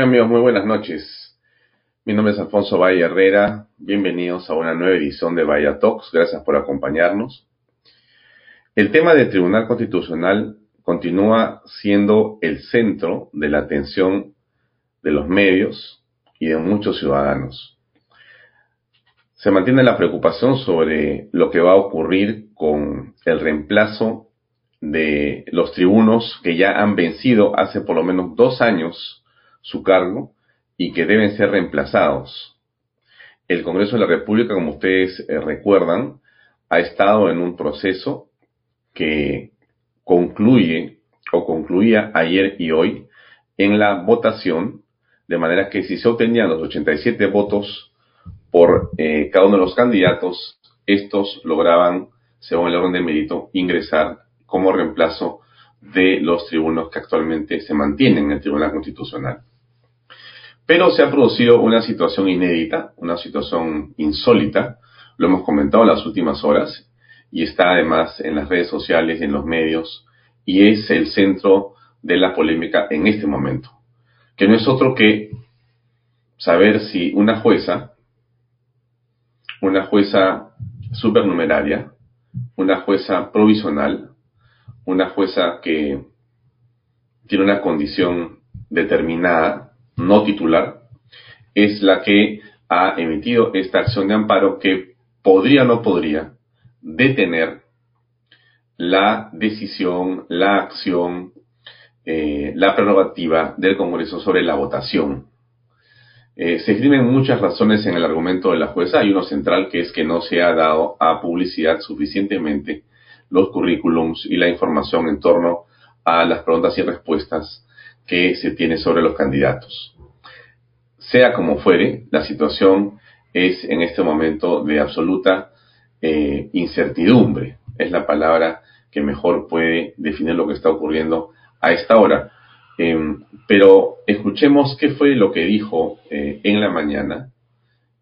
Amigos, muy buenas noches. Mi nombre es Alfonso Valle Herrera. Bienvenidos a una nueva edición de Vaya Talks. Gracias por acompañarnos. El tema del Tribunal Constitucional continúa siendo el centro de la atención de los medios y de muchos ciudadanos. Se mantiene la preocupación sobre lo que va a ocurrir con el reemplazo de los tribunos que ya han vencido hace por lo menos dos años su cargo y que deben ser reemplazados. El Congreso de la República, como ustedes eh, recuerdan, ha estado en un proceso que concluye o concluía ayer y hoy en la votación, de manera que si se obtenían los 87 votos por eh, cada uno de los candidatos, estos lograban, según el orden de mérito, ingresar como reemplazo de los tribunos que actualmente se mantienen en el Tribunal Constitucional. Pero se ha producido una situación inédita, una situación insólita, lo hemos comentado en las últimas horas, y está además en las redes sociales en los medios, y es el centro de la polémica en este momento, que no es otro que saber si una jueza una jueza supernumeraria, una jueza provisional, una jueza que tiene una condición determinada, no titular, es la que ha emitido esta acción de amparo que podría o no podría detener la decisión, la acción, eh, la prerrogativa del Congreso sobre la votación eh, se escriben muchas razones en el argumento de la jueza. Hay uno central que es que no se ha dado a publicidad suficientemente los currículums y la información en torno a las preguntas y respuestas que se tiene sobre los candidatos. Sea como fuere, la situación es en este momento de absoluta eh, incertidumbre. Es la palabra que mejor puede definir lo que está ocurriendo a esta hora. Em, pero escuchemos qué fue lo que dijo eh, en la mañana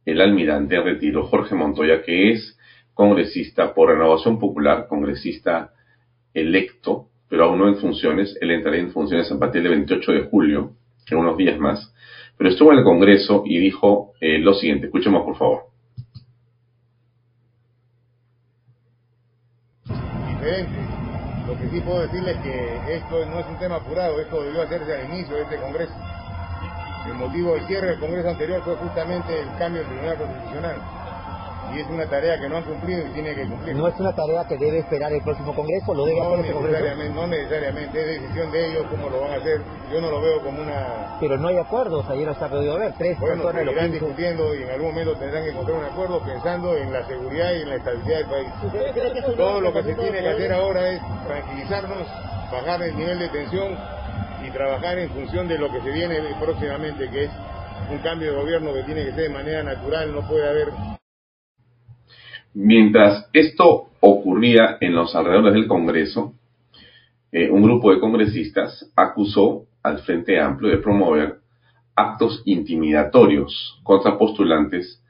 el almirante retiro Jorge Montoya, que es congresista por Renovación Popular, congresista electo, pero aún no en funciones. Él entrará en funciones a partir del 28 de julio, en unos días más. Pero estuvo en el Congreso y dijo eh, lo siguiente. Escuchemos, por favor. sí puedo decirles que esto no es un tema apurado, esto debió hacerse al inicio de este Congreso. El motivo del cierre del Congreso anterior fue justamente el cambio del Tribunal Constitucional y es una tarea que no han cumplido y tiene que cumplir. ¿No es una tarea que debe esperar el próximo Congreso? ¿Lo debe no hacer el Congreso? No necesariamente, es decisión de ellos cómo lo van a hacer. Yo no lo veo como una... Pero no hay acuerdos, ayer no se ha podido ver. Tres bueno, personas lo discutiendo y en algún momento tendrán que encontrar un acuerdo pensando en la seguridad y en la estabilidad del país. Todo lo que se tiene que hacer ahora es tranquilizarnos, bajar el nivel de tensión y trabajar en función de lo que se viene próximamente, que es un cambio de gobierno que tiene que ser de manera natural, no puede haber Mientras esto ocurría en los alrededores del Congreso, eh, un grupo de congresistas acusó al Frente Amplio de promover actos intimidatorios contra postulantes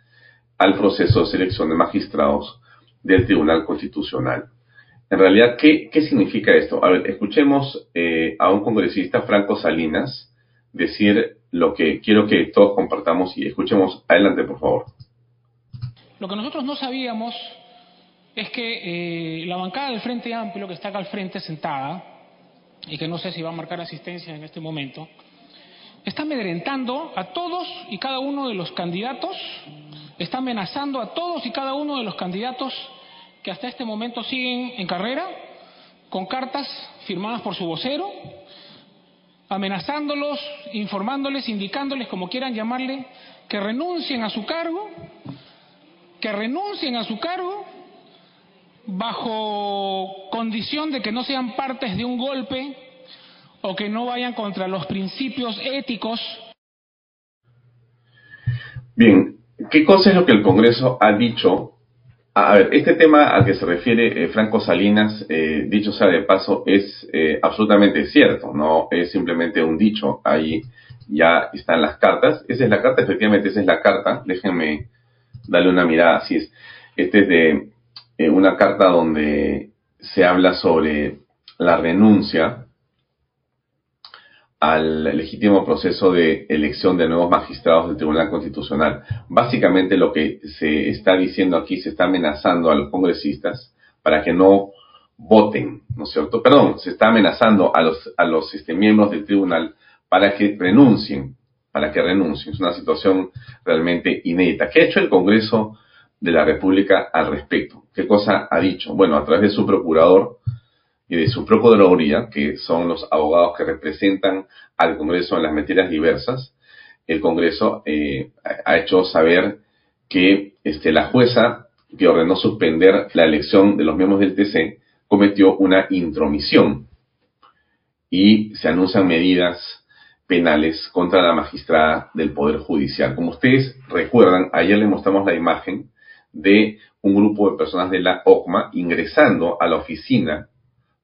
al proceso de selección de magistrados del Tribunal Constitucional. En realidad, ¿qué, significa esto? A ver, escuchemos eh, a un congresista, Franco Salinas, decir lo que quiero que todos compartamos y escuchemos adelante, por favor. Lo que nosotros no sabíamos es que eh, la bancada del Frente Amplio, que está acá al frente sentada, y que no sé si va a marcar asistencia en este momento, está amedrentando a todos y cada uno de los candidatos, está amenazando a todos y cada uno de los candidatos que hasta este momento siguen en carrera, con cartas firmadas por su vocero, amenazándolos, informándoles, indicándoles, como quieran llamarle, que renuncien a su cargo que renuncien a su cargo bajo condición de que no sean partes de un golpe o que no vayan contra los principios éticos. Bien, ¿qué cosa es lo que el Congreso ha dicho? A ver, este tema al que se refiere eh, Franco Salinas, eh, dicho sea de paso, es eh, absolutamente cierto, no es simplemente un dicho, ahí ya están las cartas. Esa es la carta, efectivamente, esa es la carta. Déjenme darle una mirada. Así es. Este es de eh, una carta donde se habla sobre la renuncia al legítimo proceso de elección de nuevos magistrados del Tribunal Constitucional. Básicamente lo que se está diciendo aquí, se está amenazando a los congresistas para que no voten, ¿no es cierto? Perdón, se está amenazando a los, a los este, miembros del tribunal para que renuncien, para que renuncien. Es una situación realmente inédita. ¿Qué ha hecho el Congreso de la República al respecto? ¿Qué cosa ha dicho? Bueno, a través de su procurador y de su procuraduría, que son los abogados que representan al Congreso en las materias diversas, el Congreso eh, ha hecho saber que este, la jueza que ordenó suspender la elección de los miembros del TC cometió una intromisión y se anuncian medidas penales contra la magistrada del Poder Judicial. Como ustedes recuerdan, ayer le mostramos la imagen de un grupo de personas de la OCMA ingresando a la oficina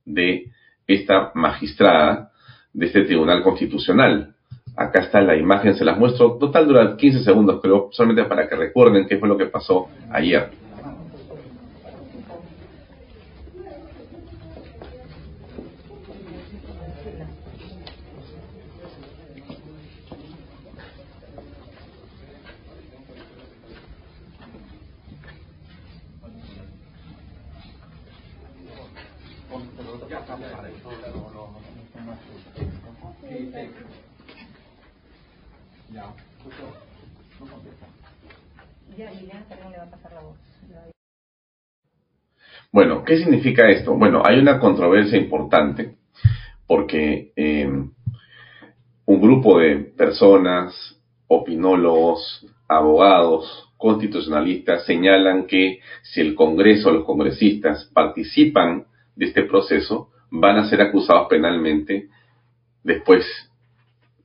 de esta magistrada de este Tribunal Constitucional. Acá está la imagen, se las muestro. Total dura 15 segundos, creo, solamente para que recuerden qué fue lo que pasó ayer. Bueno, ¿qué significa esto? Bueno, hay una controversia importante porque eh, un grupo de personas, opinólogos, abogados, constitucionalistas señalan que si el Congreso o los congresistas participan de este proceso, van a ser acusados penalmente después,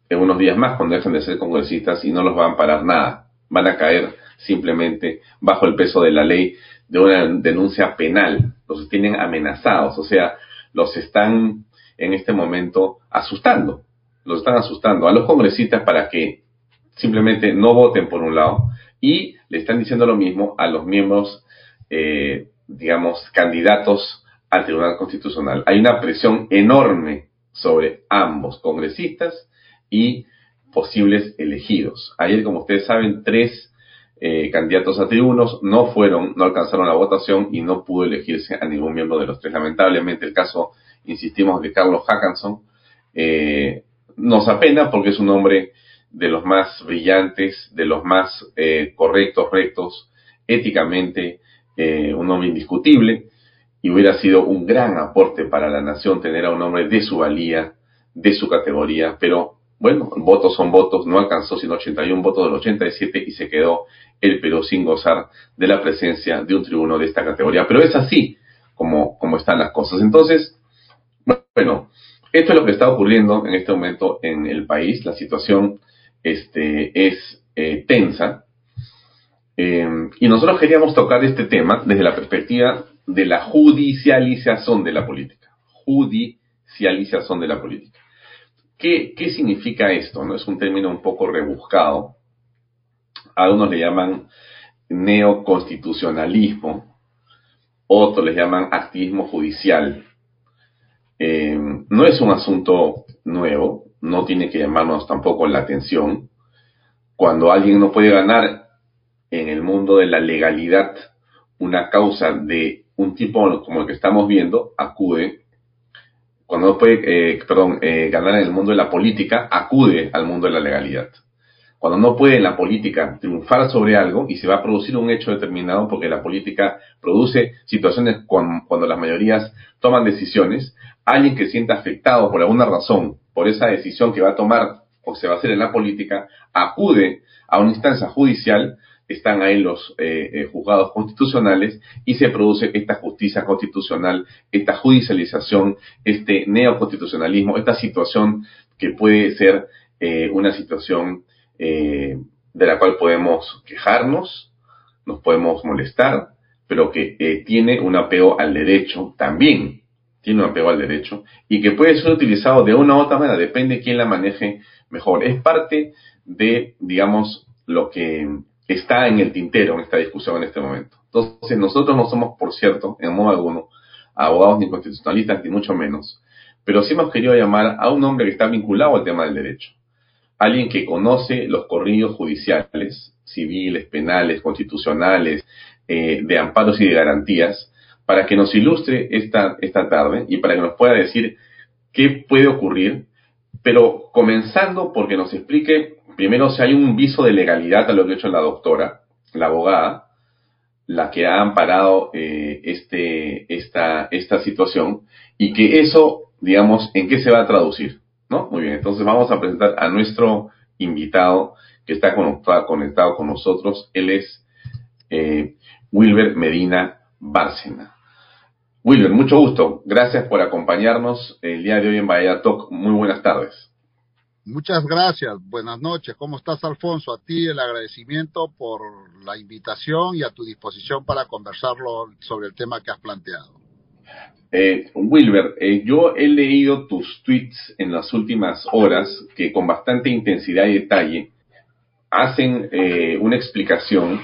en unos días más, cuando dejen de ser congresistas y no los van a parar nada. Van a caer simplemente bajo el peso de la ley de una denuncia penal. Los tienen amenazados, o sea, los están en este momento asustando. Los están asustando a los congresistas para que simplemente no voten por un lado y le están diciendo lo mismo a los miembros, eh, digamos, candidatos al Tribunal Constitucional. Hay una presión enorme sobre ambos, congresistas y posibles elegidos. Ayer, como ustedes saben, tres eh, candidatos a tribunos no fueron, no alcanzaron la votación y no pudo elegirse a ningún miembro de los tres. Lamentablemente el caso, insistimos, de Carlos Hackanson eh, nos apena porque es un hombre de los más brillantes, de los más eh, correctos, rectos, éticamente, un hombre indiscutible y hubiera sido un gran aporte para la nación tener a un hombre de su valía, de su categoría, pero bueno, votos son votos, no alcanzó sino 81 votos del 87 y se quedó el Perú sin gozar de la presencia de un tribuno de esta categoría. Pero es así como, como están las cosas. Entonces, bueno, esto es lo que está ocurriendo en este momento en el país. La situación este, es eh, tensa. Eh, y nosotros queríamos tocar este tema desde la perspectiva de la judicialización de la política. Judicialización de la política. ¿Qué, ¿Qué, significa esto? ¿no? Es un término un poco rebuscado. Algunos le llaman neoconstitucionalismo, otros le llaman activismo judicial. Eh, no es un asunto nuevo, no tiene que llamarnos tampoco la atención. Cuando alguien no puede ganar en el mundo de la legalidad una causa de un tipo como el que estamos viendo, acude cuando no puede, eh, perdón, eh, ganar en el mundo de la política, acude al mundo de la legalidad. Cuando no puede en la política triunfar sobre algo y se va a producir un hecho determinado, porque la política produce situaciones cuando, las mayorías toman decisiones, alguien que sienta afectado por alguna razón por esa decisión que va a tomar o se va a hacer en la política, acude a una instancia judicial están ahí los eh, eh, juzgados constitucionales y se produce esta justicia constitucional, esta judicialización, este neoconstitucionalismo, esta situación que puede ser eh, una situación de la cual podemos quejarnos, nos podemos molestar, pero que tiene un apego al derecho también, tiene un apego al derecho y que puede ser utilizado de una u otra manera, depende de quién la maneje mejor. Es parte de, digamos, lo que está en el tintero en esta discusión en este momento. Entonces, nosotros no somos, por cierto, en modo alguno, abogados ni constitucionalistas, ni mucho menos, pero sí hemos querido llamar a un hombre que está vinculado al tema del derecho. Alguien que conoce los corridos judiciales, civiles, penales, constitucionales, eh, de amparos y de garantías, para que nos ilustre esta, esta tarde y para que nos pueda decir qué puede ocurrir, pero comenzando porque nos explique primero si hay un viso de legalidad a lo que ha hecho la doctora, la abogada, la que ha amparado eh, este, esta, esta situación, y que eso, digamos, en qué se va a traducir. ¿No? Muy bien, entonces vamos a presentar a nuestro invitado que está conectado, con nosotros. Él es eh, Wilber Medina Bárcena. Wilber, mucho gusto. Gracias por acompañarnos el día de hoy en Bahía Talk. Muy buenas tardes. Muchas gracias. Buenas noches. ¿Cómo estás, Alfonso? A ti el agradecimiento por la invitación y a tu disposición para conversarlo sobre el tema que has planteado. Eh, Wilber, eh, yo he leído tus tweets en las últimas horas que con bastante intensidad y detalle hacen eh, una explicación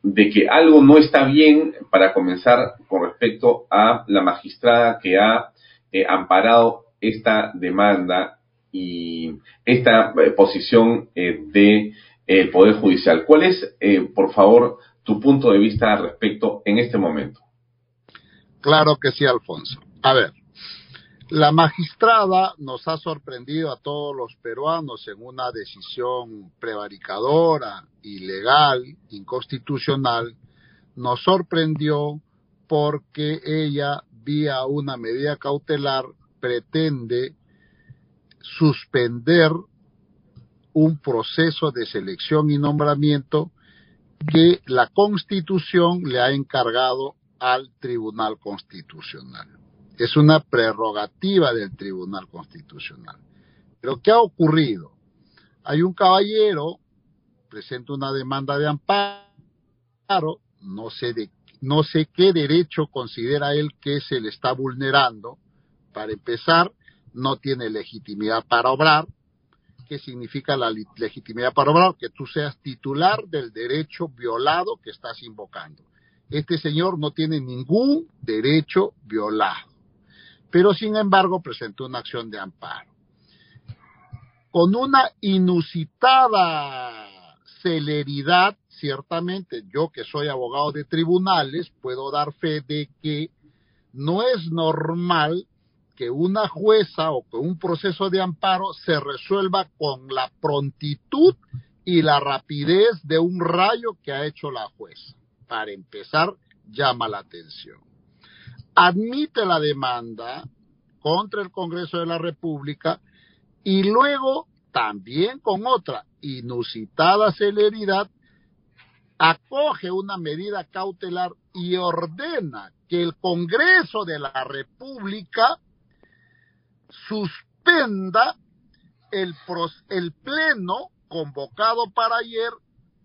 de que algo no está bien para comenzar con respecto a la magistrada que ha eh, amparado esta demanda y esta eh, posición eh, de, Poder Judicial. ¿Cuál es, por favor, tu punto de vista al respecto en este momento? Claro que sí, Alfonso. A ver, la magistrada nos ha sorprendido a todos los peruanos en una decisión prevaricadora, ilegal, inconstitucional. Nos sorprendió porque ella, vía una medida cautelar, pretende suspender un proceso de selección y nombramiento que la Constitución le ha encargado al Tribunal Constitucional es una prerrogativa del Tribunal Constitucional. Pero ¿qué ha ocurrido? Hay un caballero, presenta una demanda de amparo, no sé, de, no sé qué derecho considera él que se le está vulnerando. Para empezar, no tiene legitimidad para obrar. ¿Qué significa la legitimidad para obrar? Que tú seas titular del derecho violado que estás invocando. Este señor no tiene ningún derecho violado pero sin embargo presentó una acción de amparo. Con una inusitada celeridad, ciertamente, yo que soy abogado de tribunales, puedo dar fe de que no es normal que una jueza o que un proceso de amparo se resuelva con la prontitud y la rapidez de un rayo que ha hecho la jueza. Para empezar, llama la atención admite la demanda contra el Congreso de la República y luego también con otra inusitada celeridad acoge una medida cautelar y ordena que el Congreso de la República suspenda el, pleno convocado para ayer,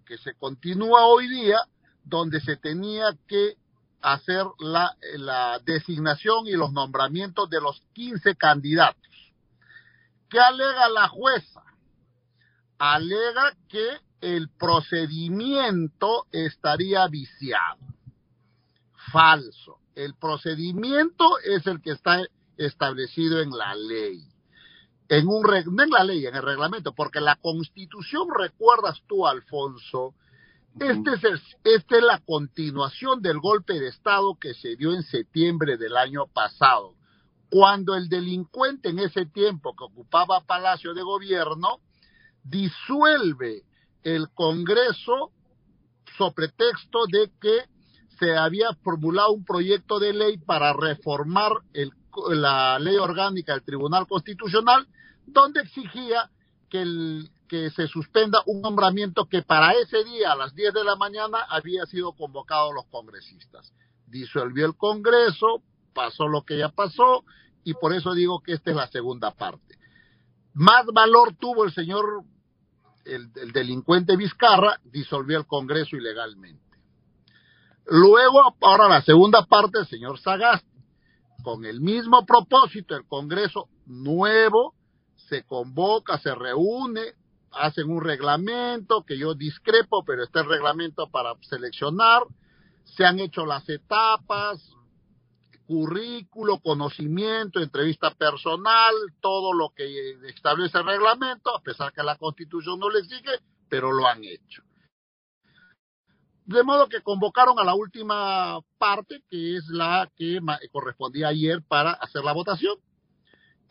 que se continúa hoy día, donde se tenía que hacer la, la designación y los nombramientos de los 15 candidatos. ¿Qué alega la jueza? Alega que el procedimiento estaría viciado. Falso. El procedimiento es el que está establecido en la ley. En un, no en la ley, en el reglamento, porque la constitución, recuerdas tú, Alfonso, este es esta es la continuación del golpe de Estado que se dio en septiembre del año pasado, cuando el delincuente en ese tiempo que ocupaba Palacio de Gobierno disuelve el Congreso sobre texto de que se había formulado un proyecto de ley para reformar el, la ley orgánica del Tribunal Constitucional, donde exigía que que se suspenda un nombramiento que para ese día a las 10 de la mañana había sido convocado los congresistas. Disolvió el Congreso, pasó lo que ya pasó y por eso digo que esta es la segunda parte. Más valor tuvo el señor, el, delincuente Vizcarra, disolvió el Congreso ilegalmente. Luego, ahora la segunda parte, el señor Sagasti, con el mismo propósito, el Congreso nuevo se convoca, se reúne, hacen un reglamento que yo discrepo, pero está el reglamento para seleccionar, se han hecho las etapas, currículo, conocimiento, entrevista personal, todo lo que establece el reglamento, a pesar que la Constitución no le exige, pero lo han hecho. De modo que convocaron a la última parte, que es la que correspondía ayer para hacer la votación.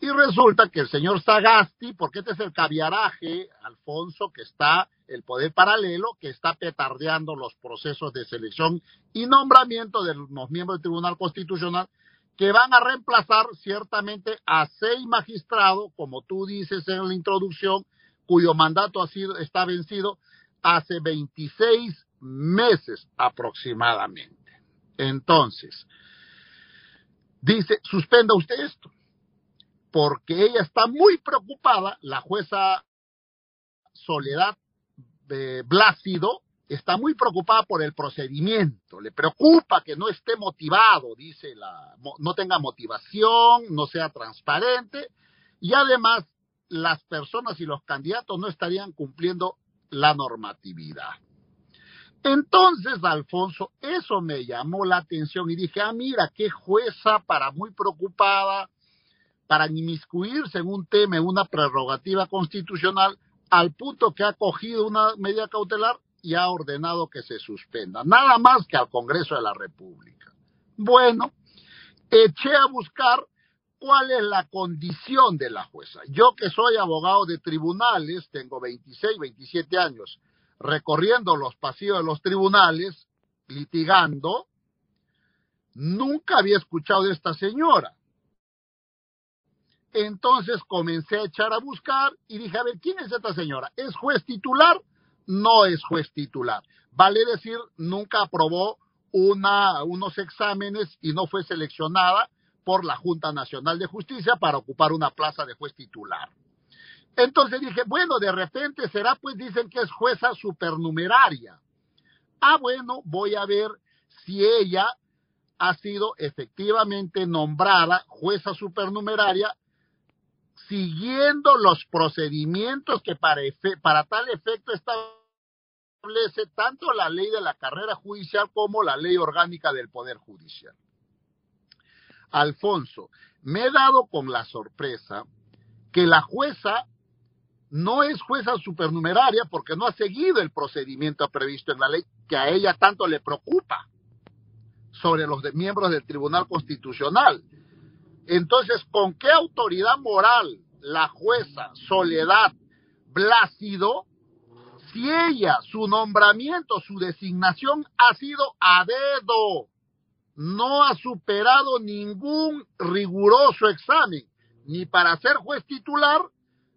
Y resulta que el señor Sagasti, porque este es el caviaraje, Alfonso, que está, el poder paralelo, que está petardeando los procesos de selección y nombramiento de los miembros del Tribunal Constitucional, que van a reemplazar ciertamente a seis magistrados, como tú dices en la introducción, cuyo mandato ha sido, está vencido hace 26 meses aproximadamente. Entonces, dice, suspenda usted esto, porque ella está muy preocupada, la jueza Soledad de Blácido está muy preocupada por el procedimiento, le preocupa que no esté motivado, dice la, no tenga motivación, no sea transparente, y además las personas y los candidatos no estarían cumpliendo la normatividad. Entonces, Alfonso, eso me llamó la atención y dije, ah, mira, qué jueza para muy preocupada, para inmiscuirse en un tema, una prerrogativa constitucional, al punto que ha cogido una medida cautelar y ha ordenado que se suspenda, nada más que al Congreso de la República. Bueno, eché a buscar cuál es la condición de la jueza. Yo que soy abogado de tribunales, tengo 26, 27 años, recorriendo los pasillos de los tribunales, litigando, nunca había escuchado de esta señora. Entonces comencé a echar a buscar y dije, a ver, ¿quién es esta señora? ¿Es juez titular? No es juez titular. Vale decir, nunca aprobó una, unos exámenes y no fue seleccionada por la Junta Nacional de Justicia para ocupar una plaza de juez titular. Entonces dije, bueno, de repente será, pues dicen que es jueza supernumeraria. Ah, bueno, voy a ver si ella ha sido efectivamente nombrada jueza supernumeraria siguiendo los procedimientos que para, para tal efecto establece tanto la ley de la carrera judicial como la ley orgánica del Poder Judicial. Alfonso, me he dado con la sorpresa que la jueza no es jueza supernumeraria porque no ha seguido el procedimiento previsto en la ley que a ella tanto le preocupa sobre los miembros del Tribunal Constitucional. Entonces, ¿con qué autoridad moral la jueza Soledad Blácido, si ella, su nombramiento, su designación ha sido a dedo, no ha superado ningún riguroso examen, ni para ser juez titular,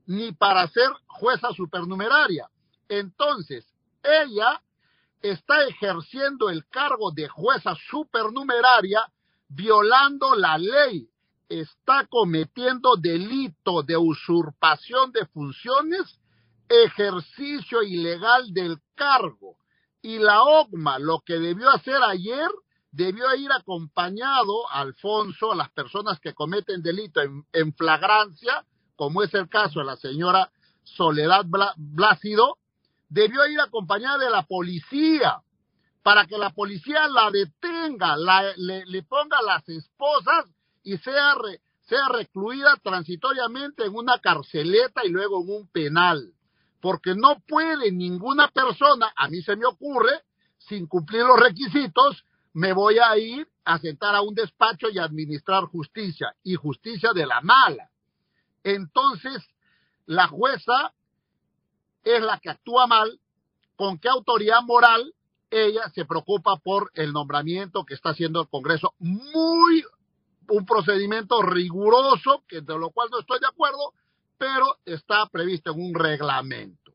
ni para ser jueza supernumeraria. Entonces, ella está ejerciendo el cargo de jueza supernumeraria violando la ley, está cometiendo delito de usurpación de funciones, ejercicio ilegal del cargo. Y la OGMA lo que debió hacer ayer, debió ir acompañado, Alfonso, a las personas que cometen delito en flagrancia, como es el caso de la señora Soledad Blácido, debió ir acompañada de la policía para que la policía la detenga, le, ponga las esposas y sea, sea recluida transitoriamente en una carceleta y luego en un penal. Porque no puede ninguna persona, a mí se me ocurre, sin cumplir los requisitos, me voy a ir a sentar a un despacho y administrar justicia, y justicia de la mala entonces la jueza es la que actúa mal, con qué autoridad moral ella se preocupa por el nombramiento que está haciendo el Congreso, muy un procedimiento riguroso, que de lo cual no estoy de acuerdo, pero está previsto en un reglamento.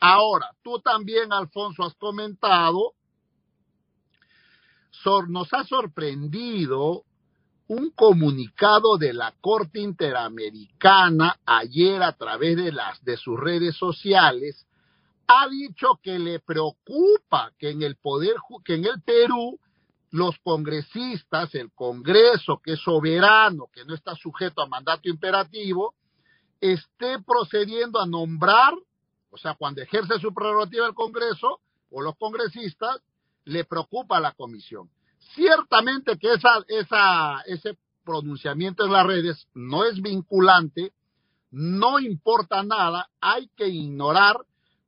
Ahora, tú también, Alfonso, has comentado, nos ha sorprendido un comunicado de la Corte Interamericana ayer a través de las de sus redes sociales ha dicho que le preocupa que en el poder que en el Perú los congresistas, el Congreso que es soberano, que no está sujeto a mandato imperativo, esté procediendo a nombrar, o sea, cuando ejerce su prerrogativa el Congreso o los congresistas, le preocupa a la comisión. Ciertamente que esa, esa, ese pronunciamiento en las redes no es vinculante, no importa nada, hay que ignorar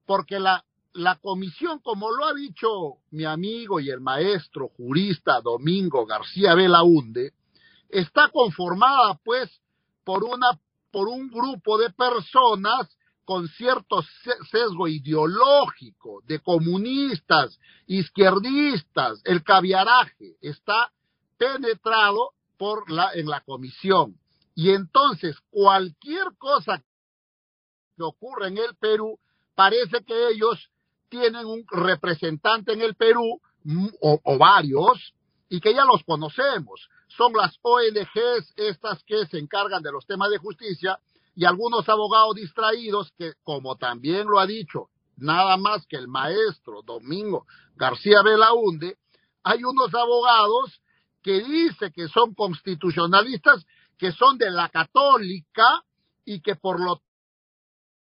porque la, la comisión, como lo ha dicho mi amigo y el maestro jurista Domingo García Belaunde, está conformada pues por una por un grupo de personas con cierto sesgo ideológico de comunistas, izquierdistas, el caviaraje está penetrado por la en la comisión. Y entonces cualquier cosa que ocurra en el Perú, parece que ellos tienen un representante en el Perú mm, o, o varios y que ya los conocemos. Son las ONGs estas que se encargan de los temas de justicia y algunos abogados distraídos que, como también lo ha dicho nada más que el maestro Domingo García Belaunde, hay unos abogados que dice que son constitucionalistas, que son de la católica y que por lo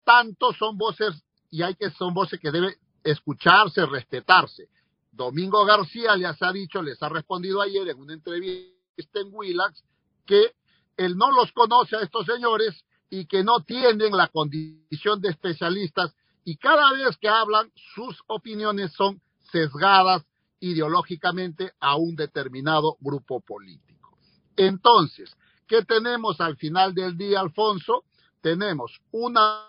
tanto son voces y hay que son voces que deben escucharse, respetarse. Domingo García les ha dicho, les ha respondido ayer en una entrevista en Willax que él no los conoce a estos señores y que no tienen la condición de especialistas y cada vez que hablan sus opiniones son sesgadas ideológicamente a un determinado grupo político. Entonces, ¿qué tenemos al final del día, Alfonso? Tenemos una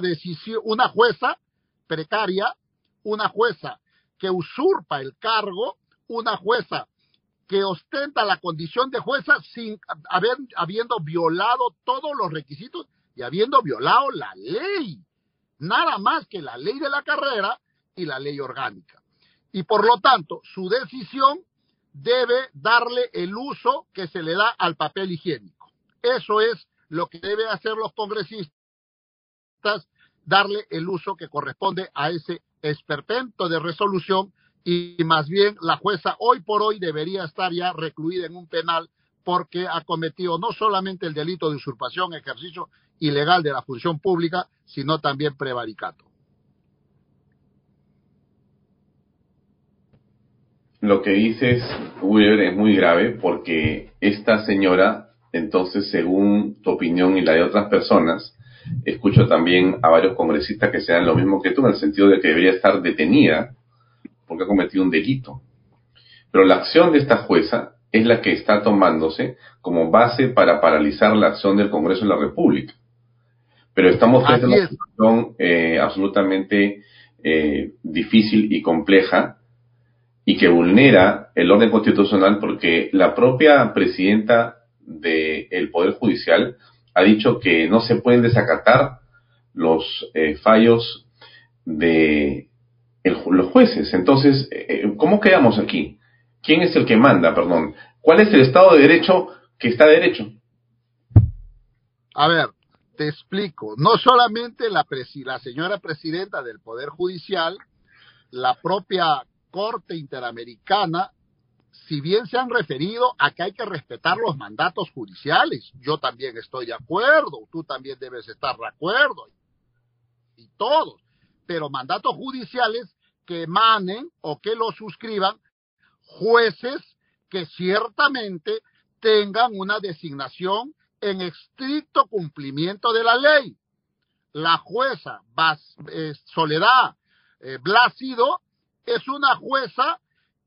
decisión, una jueza precaria, una jueza que usurpa el cargo, una jueza que ostenta la condición de jueza sin haber, habiendo violado todos los requisitos y habiendo violado la ley, nada más que la ley de la carrera y la ley orgánica. Y por lo tanto, su decisión debe darle el uso que se le da al papel higiénico. Eso es lo que deben hacer los congresistas, darle el uso que corresponde a ese esperpento de resolución y más bien la jueza hoy por hoy debería estar ya recluida en un penal porque ha cometido no solamente el delito de usurpación, ejercicio ilegal de la función pública, sino también prevaricato. Lo que dices, Weber, es muy grave porque esta señora, entonces, según tu opinión y la de otras personas, escucho también a varios congresistas que sean lo mismo que tú, en el sentido de que debería estar detenida porque ha cometido un delito. Pero la acción de esta jueza es la que está tomándose como base para paralizar la acción del Congreso de la República. Pero estamos en una situación eh, absolutamente eh, difícil y compleja y que vulnera el orden constitucional porque la propia presidenta del Poder Judicial ha dicho que no se pueden desacatar los eh, fallos de los jueces. Entonces, eh, ¿cómo quedamos aquí? ¿Quién es el que manda, perdón? ¿Cuál es el Estado de Derecho que está derecho? A ver, te explico. No solamente la, la señora presidenta del Poder Judicial, la propia Corte Interamericana, si bien se han referido a que hay que respetar los mandatos judiciales, yo también estoy de acuerdo, tú también debes estar de acuerdo, y todos, pero mandatos judiciales que emanen o que lo suscriban jueces que ciertamente tengan una designación en estricto cumplimiento de la ley. La jueza eh, Soledad eh, Blácido es una jueza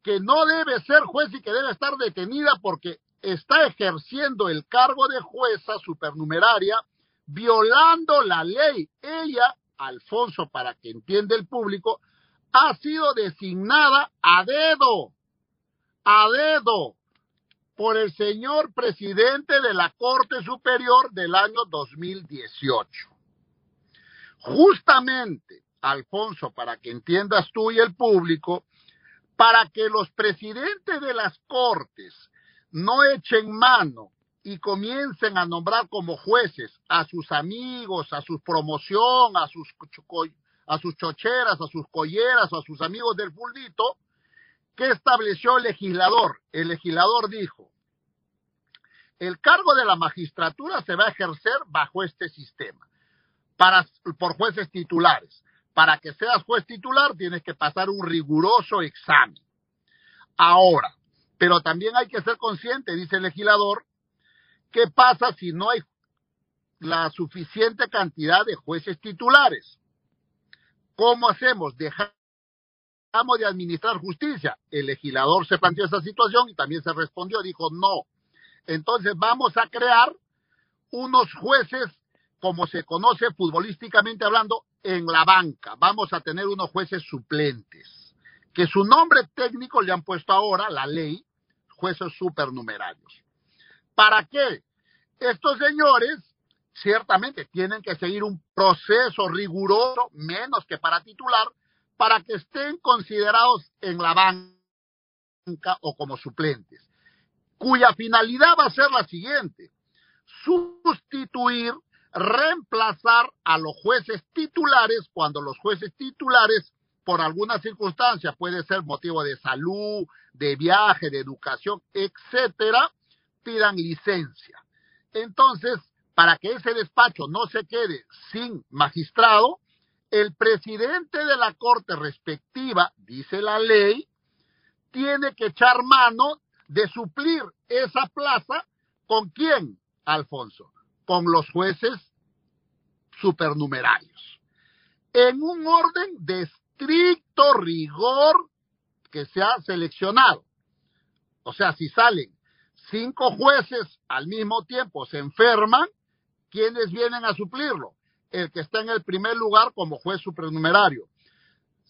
que no debe ser juez y que debe estar detenida porque está ejerciendo el cargo de jueza supernumeraria violando la ley. Ella, Alfonso, para que entienda el público, ha sido designada a dedo, a dedo, por el señor presidente de la Corte Superior del año 2018. Justamente, Alfonso, para que entiendas tú y el público, para que los presidentes de las Cortes no echen mano y comiencen a nombrar como jueces a sus amigos, a su promoción, a sus a sus chocheras, a sus colleras, a sus amigos del fuldito, ¿qué estableció el legislador? El legislador dijo, el cargo de la magistratura se va a ejercer bajo este sistema, por jueces titulares. Para que seas juez titular tienes que pasar un riguroso examen. Ahora, pero también hay que ser consciente, dice el legislador, ¿qué pasa si no hay la suficiente cantidad de jueces titulares? ¿Cómo hacemos? Dejamos de administrar justicia. El legislador se planteó esa situación y también se respondió, dijo no. Entonces vamos a crear unos jueces, como se conoce futbolísticamente hablando, en la banca. Vamos a tener unos jueces suplentes, que su nombre técnico le han puesto ahora, la ley, jueces supernumerarios. ¿Para qué? Estos señores ciertamente tienen que seguir un proceso riguroso, menos que para titular, para que estén considerados en la banca o como suplentes, cuya finalidad va a ser la siguiente, sustituir, reemplazar a los jueces titulares cuando los jueces titulares por alguna circunstancia, puede ser motivo de salud, de viaje, de educación, etcétera, pidan licencia. Entonces, para que ese despacho no se quede sin magistrado, el presidente de la corte respectiva, dice la ley, tiene que echar mano de suplir esa plaza con quién, Alfonso, con los jueces supernumerarios. En un orden de estricto rigor que se ha seleccionado. O sea, si salen cinco jueces al mismo tiempo, se enferman, ¿quiénes vienen a suplirlo? El que está en el primer lugar como juez supernumerario.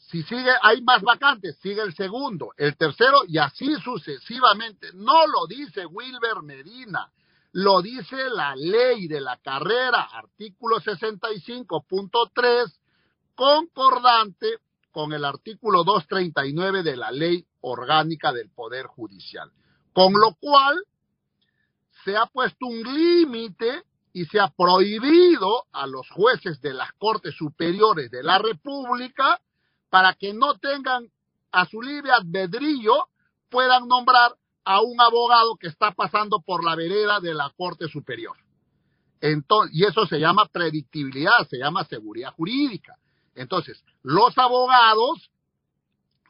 Si sigue, hay más vacantes, sigue el segundo, el tercero y así sucesivamente. No lo dice Wilber Medina, lo dice la ley de la carrera, artículo 65.3, concordante con el artículo 239 de la ley orgánica del Poder Judicial. Con lo cual se ha puesto un límite y se ha prohibido a los jueces de las Cortes Superiores de la República para que no tengan a su libre albedrillo, puedan nombrar a un abogado que está pasando por la vereda de la Corte Superior. Entonces, y eso se llama predictibilidad, se llama seguridad jurídica. Entonces, los abogados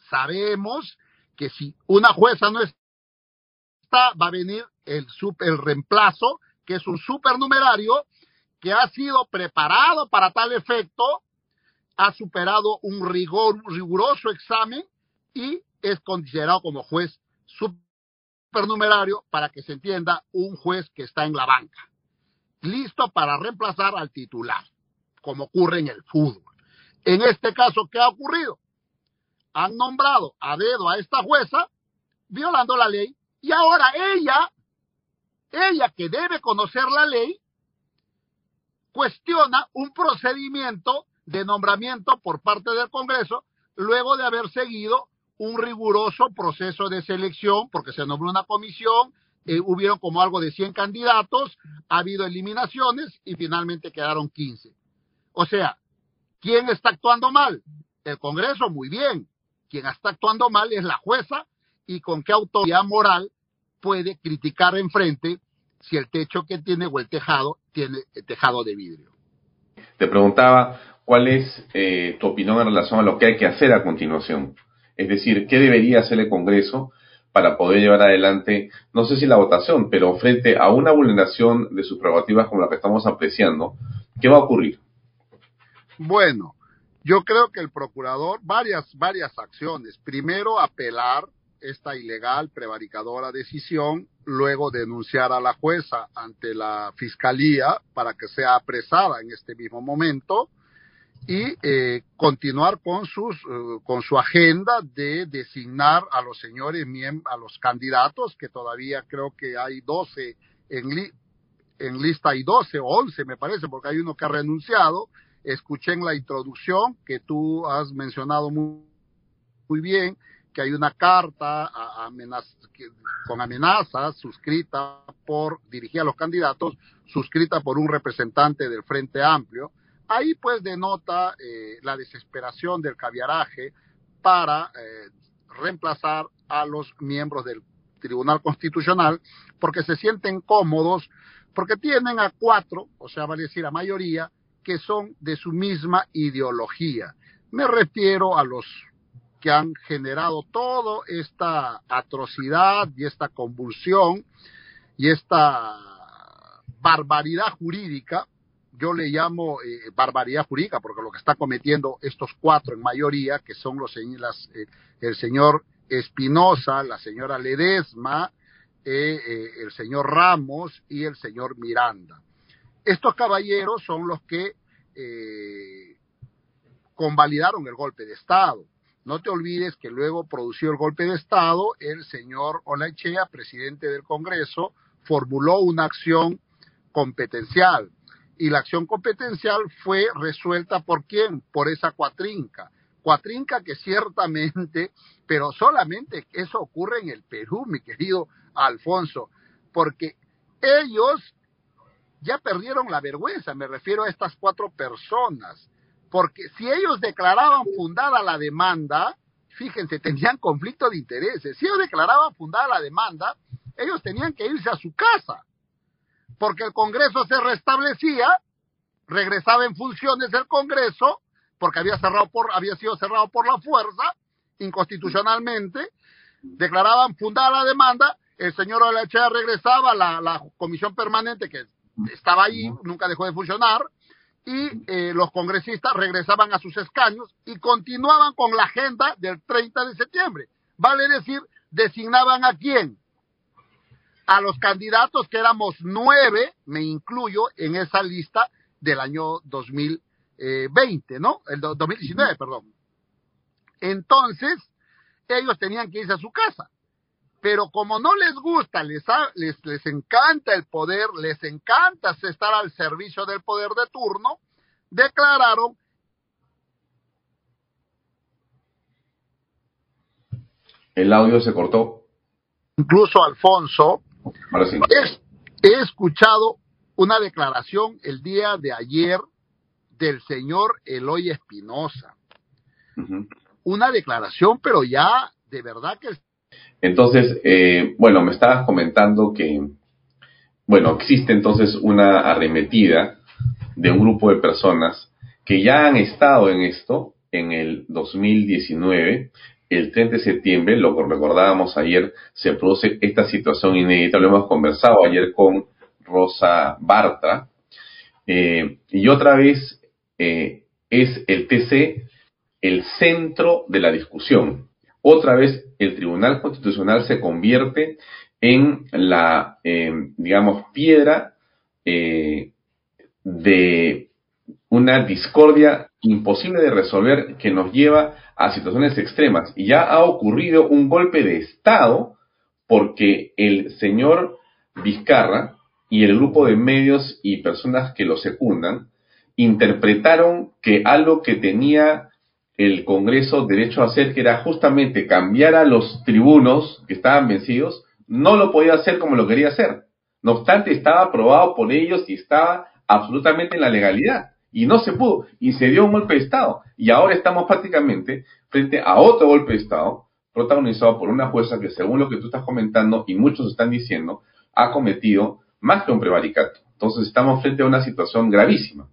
sabemos que si una jueza no está, va a venir el, el reemplazo, que es un supernumerario que ha sido preparado para tal efecto, ha superado un riguroso examen y es considerado como juez supernumerario para que se entienda un juez que está en la banca, listo para reemplazar al titular, como ocurre en el fútbol. En este caso, ¿qué ha ocurrido? Han nombrado a dedo a esta jueza, violando la ley, y ahora ella, ella que debe conocer la ley, cuestiona un procedimiento de nombramiento por parte del Congreso luego de haber seguido un riguroso proceso de selección, porque se nombró una comisión, eh, hubieron como algo de 100 candidatos, ha habido eliminaciones y finalmente quedaron 15. O sea, ¿quién está actuando mal? El Congreso, muy bien. Quien está actuando mal es la jueza y con qué autoridad moral puede criticar enfrente si el techo que tiene o el tejado tiene tejado de vidrio. Te preguntaba cuál es eh, tu opinión en relación a lo que hay que hacer a continuación. Es decir, ¿qué debería hacer el Congreso para poder llevar adelante, no sé si la votación, pero frente a una vulneración de sus prerrogativas como la que estamos apreciando, ¿qué va a ocurrir? Bueno, yo creo que el procurador, varias, varias acciones. Primero, apelar esta ilegal, prevaricadora decisión, luego denunciar a la jueza ante la fiscalía para que sea apresada en este mismo momento y eh, continuar con sus eh, con su agenda de designar a los señores a los candidatos que todavía creo que hay 12 en en lista hay 12 o 11 me parece porque hay uno que ha renunciado. Escuché en la introducción que tú has mencionado muy, muy bien que hay una carta con amenazas suscrita por dirigida a los candidatos suscrita por un representante del Frente Amplio Ahí pues denota eh, la desesperación del caviaraje para eh, reemplazar a los miembros del Tribunal Constitucional porque se sienten cómodos, porque tienen a cuatro, o sea, vale decir a mayoría, que son de su misma ideología. Me refiero a los que han generado toda esta atrocidad y esta convulsión y esta barbaridad jurídica, yo le llamo eh, barbaridad jurídica, porque lo que está cometiendo estos cuatro en mayoría, que son los las, eh, el señor Espinosa, la señora Ledesma, eh, el señor Ramos y el señor Miranda. Estos caballeros son los que convalidaron el golpe de Estado. No te olvides que luego produció el golpe de Estado el señor Olachea, presidente del Congreso, formuló una acción competencial y la acción competencial fue resuelta por quién? Por esa cuatrinca. Cuatrinca que ciertamente, pero solamente eso ocurre en el Perú, mi querido Alfonso, porque ellos ya perdieron la vergüenza, me refiero a estas cuatro personas, porque si ellos declaraban fundada la demanda, fíjense, tenían conflicto de intereses, si ellos declaraban fundada la demanda, ellos tenían que irse a su casa porque el Congreso se restablecía, regresaba en funciones el Congreso, porque había, cerrado por, había sido cerrado por la fuerza, inconstitucionalmente, declaraban fundada la demanda, el señor Olachea regresaba a la, la comisión permanente que estaba ahí, nunca dejó de funcionar, y eh, los congresistas regresaban a sus escaños y continuaban con la agenda del 30 de septiembre. Vale decir, designaban a quién? a los candidatos que éramos nueve, me incluyo en esa lista del año 2020, ¿no? El 2019, perdón. Entonces, ellos tenían que irse a su casa. Pero como no les gusta, les, les, les encanta el poder, les encanta estar al servicio del poder de turno, declararon El audio se cortó. Incluso Alfonso, He, escuchado una declaración el día de ayer del señor Eloy Espinosa. Una declaración, pero ya de verdad que... Entonces, eh, bueno, me estabas comentando que, bueno, existe entonces una arremetida de un grupo de personas que ya han estado en esto en el 2019 el 30 de septiembre, lo que recordábamos ayer, se produce esta situación inédita, lo hemos conversado ayer con Rosa Bartra, eh, y otra vez eh, es el TC el centro de la discusión. Otra vez el Tribunal Constitucional se convierte en la, eh, digamos, piedra de una discordia imposible de resolver que nos lleva a situaciones extremas. Y ya ha ocurrido un golpe de Estado porque el señor Vizcarra y el grupo de medios y personas que lo secundan interpretaron que algo que tenía el Congreso derecho a hacer, que era justamente cambiar a los tribunos que estaban vencidos, no lo podía hacer como lo quería hacer. No obstante, estaba aprobado por ellos y estaba absolutamente en la legalidad y no se pudo, y se dio un golpe de Estado. Y ahora estamos prácticamente frente a otro golpe de Estado, protagonizado por una jueza que, según lo que tú estás comentando y muchos están diciendo, ha cometido más que un prevaricato. Entonces estamos frente a una situación gravísima.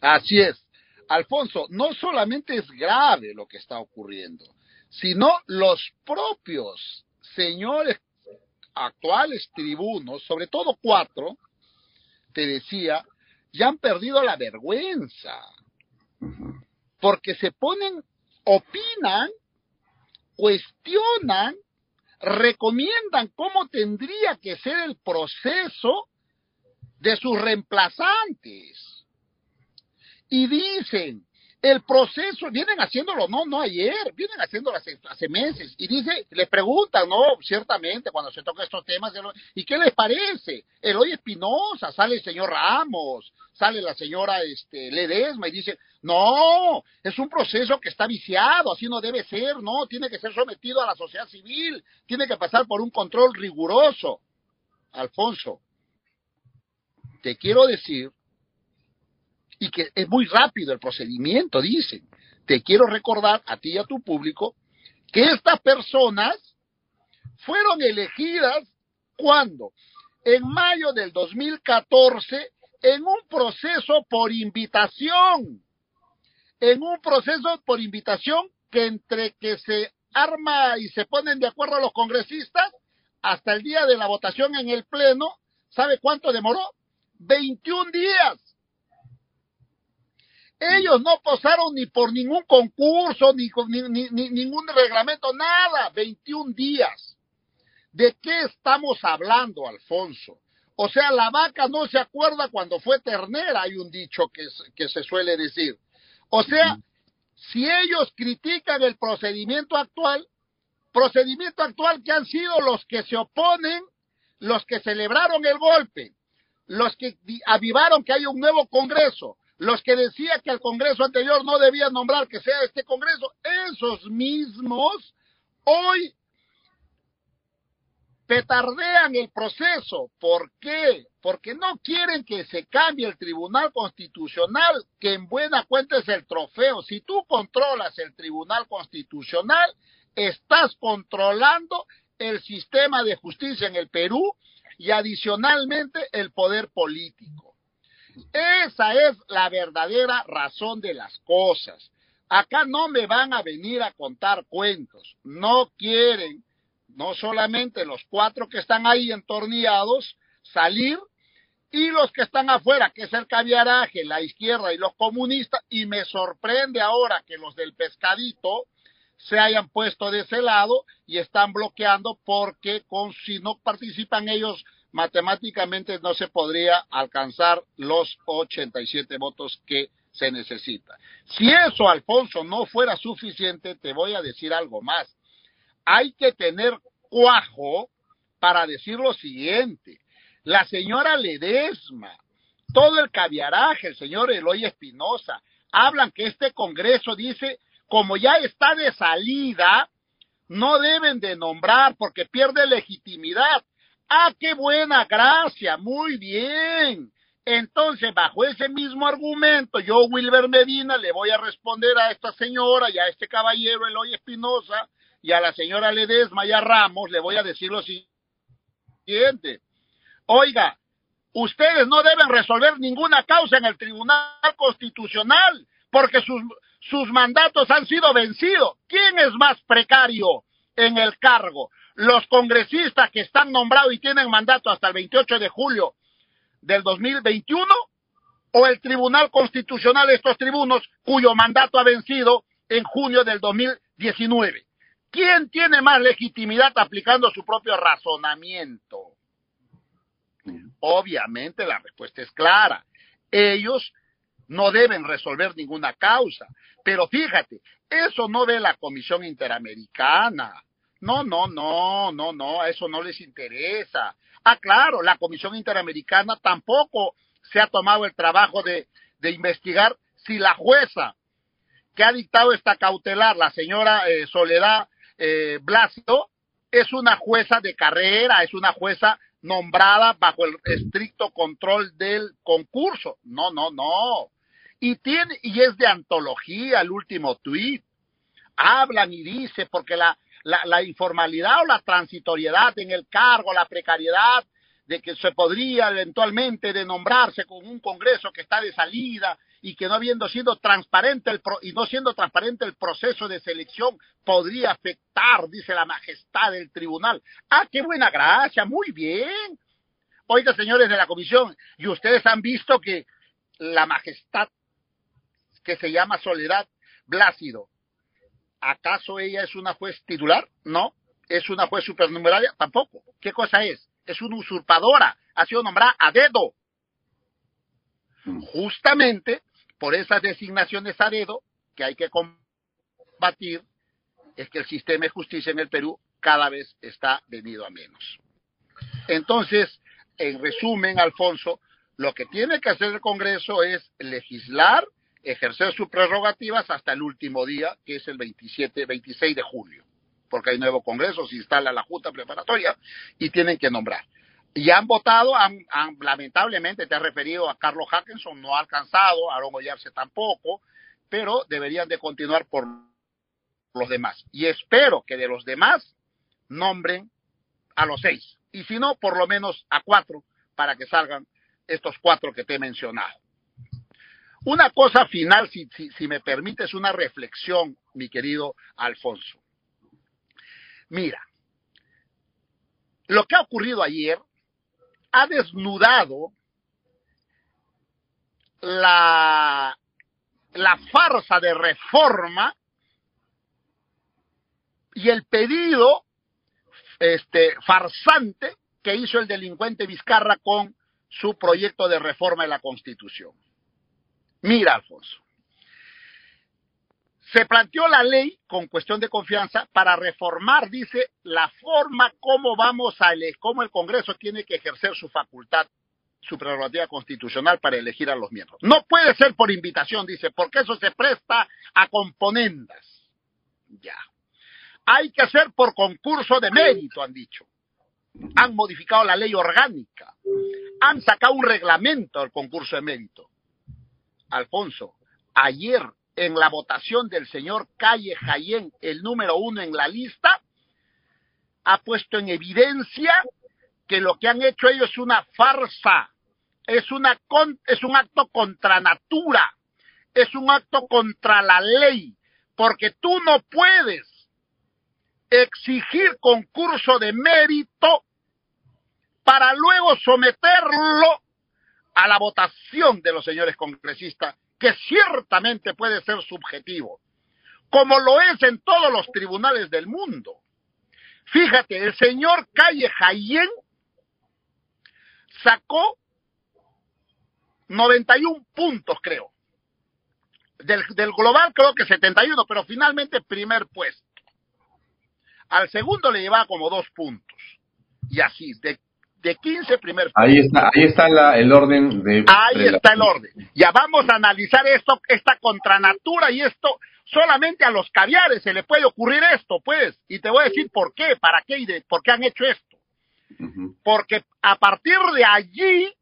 Así es. Alfonso, no solamente es grave lo que está ocurriendo, sino los propios señores actuales tribunos, sobre todo cuatro, te decía, ya han perdido la vergüenza. Porque se ponen, opinan, cuestionan, recomiendan cómo tendría que ser el proceso de sus reemplazantes. Y dicen, el proceso, vienen haciéndolo, no, no ayer, vienen haciéndolo hace, meses. Y dice, le preguntan, no, ciertamente, cuando se tocan estos temas, ¿y qué les parece? Eloy Espinosa, sale el señor Ramos, sale la señora este, Ledesma y dice, no, es un proceso que está viciado, así no debe ser, no, tiene que ser sometido a la sociedad civil, tiene que pasar por un control riguroso. Alfonso, te quiero decir y que es muy rápido el procedimiento, dicen. Te quiero recordar a ti y a tu público que estas personas fueron elegidas cuando en mayo del 2014 en un proceso por invitación, en un proceso por invitación que entre que se arma y se ponen de acuerdo a los congresistas, hasta el día de la votación en el Pleno, ¿sabe cuánto demoró? 21 días. Ellos no posaron ni por ningún concurso, ni, ni, ni, ningún reglamento, nada. 21 días. ¿De qué estamos hablando, Alfonso? O sea, la vaca no se acuerda cuando fue ternera, hay un dicho que, que se suele decir. O sea, si ellos critican el procedimiento actual, procedimiento actual que han sido los que se oponen, los que celebraron el golpe, los que avivaron que hay un nuevo Congreso, los que decían que el Congreso anterior no debía nombrar que sea este Congreso, esos mismos hoy petardean el proceso. ¿Por qué? Porque no quieren que se cambie el Tribunal Constitucional, que en buena cuenta es el trofeo. Si tú controlas el Tribunal Constitucional, estás controlando el sistema de justicia en el Perú y adicionalmente el poder político. Esa es la verdadera razón de las cosas. Acá no me van a venir a contar cuentos. No quieren, no solamente los cuatro que están ahí entornillados, salir y los que están afuera, que es el caviaraje, la izquierda y los comunistas, y me sorprende ahora que los del pescadito se hayan puesto de ese lado y están bloqueando porque con, si no participan ellos matemáticamente no se podría alcanzar los 87 votos que se necesita. Si eso, Alfonso, no fuera suficiente, te voy a decir algo más. Hay que tener cuajo para decir lo siguiente. La señora Ledesma, todo el caviaraje, el señor Eloy Espinosa, hablan que este Congreso dice, como ya está de salida, no deben de nombrar porque pierde legitimidad. Ah, qué buena gracia, muy bien. Entonces, bajo ese mismo argumento, yo, Wilber Medina, le voy a responder a esta señora y a este caballero Eloy Espinosa y a la señora Ledesma y a Ramos, le voy a decir lo siguiente. Oiga, ustedes no deben resolver ninguna causa en el Tribunal Constitucional porque sus, sus mandatos han sido vencidos. ¿Quién es más precario en el cargo? Los congresistas que están nombrados y tienen mandato hasta el 28 de julio del 2021 o el Tribunal Constitucional de estos tribunos cuyo mandato ha vencido en junio del 2019. ¿Quién tiene más legitimidad aplicando su propio razonamiento? Obviamente la respuesta es clara. Ellos no deben resolver ninguna causa. Pero fíjate, eso no ve la Comisión Interamericana. No, no, no, no, no, eso no les interesa. Ah, claro, la Comisión Interamericana tampoco se ha tomado el trabajo de, de investigar si la jueza que ha dictado esta cautelar, la señora eh, Soledad eh, Blasio, es una jueza de carrera, es una jueza nombrada bajo el estricto control del concurso. No, no, no. Y tiene, y es de antología el último tuit. Hablan y dice, porque la, la, informalidad o la transitoriedad en el cargo, la precariedad de que se podría eventualmente denombrarse con un Congreso que está de salida y que no habiendo sido transparente el y no siendo transparente el proceso de selección podría afectar, dice la majestad del tribunal. Ah, qué buena gracia, muy bien. Oiga, señores de la comisión, y ustedes han visto que la majestad que se llama Soledad Blácido ¿Acaso ella es una juez titular? No. ¿Es una juez supernumeraria? Tampoco. ¿Qué cosa es? Es una usurpadora. Ha sido nombrada a dedo. Justamente por esas designaciones a dedo que hay que combatir, es que el sistema de justicia en el Perú cada vez está venido a menos. Entonces, en resumen, Alfonso, lo que tiene que hacer el Congreso es legislar ejercer sus prerrogativas hasta el último día, que es el 27, 26 de julio, porque hay nuevo Congreso, se instala la Junta Preparatoria y tienen que nombrar. Y han votado, han, lamentablemente, te has referido a Carlos Hackenson, no ha alcanzado, a Ollarse tampoco, pero deberían de continuar por los demás. Y espero que de los demás nombren a los seis, y si no, por lo menos a cuatro, para que salgan estos cuatro que te he mencionado. Una cosa final, si, me permites una reflexión, mi querido Alfonso. Mira, lo que ha ocurrido ayer ha desnudado la, la farsa de reforma y el pedido este, farsante que hizo el delincuente Vizcarra con su proyecto de reforma de la Constitución. Mira, Alfonso. Se planteó la ley con cuestión de confianza para reformar, dice, la forma como vamos a elegir, cómo el Congreso tiene que ejercer su facultad, su prerrogativa constitucional para elegir a los miembros. No puede ser por invitación, dice, porque eso se presta a componendas. Ya. Hay que hacer por concurso de mérito, han dicho. Han modificado la ley orgánica. Han sacado un reglamento del concurso de mérito. Alfonso, ayer en la votación del señor Calle Jayén, el número uno en la lista, ha puesto en evidencia que lo que han hecho ellos es una farsa, es, es un acto contra natura, es un acto contra la ley, porque tú no puedes exigir concurso de mérito para luego someterlo a la votación de los señores congresistas que ciertamente puede ser subjetivo, como lo es en todos los tribunales del mundo. Fíjate, el señor Calle Jayén sacó 91 puntos, creo. Del, del, global creo que 71, pero finalmente primer puesto. Al segundo le llevaba como dos puntos. Y así, de de 15 primer Ahí está, ahí está la, el orden de... Ahí está el orden. Ya vamos a analizar esto, esta contranatura y esto, solamente a los caviares se le puede ocurrir esto, pues, y te voy a decir por qué, para qué y de, por qué han hecho esto. Porque a partir de allí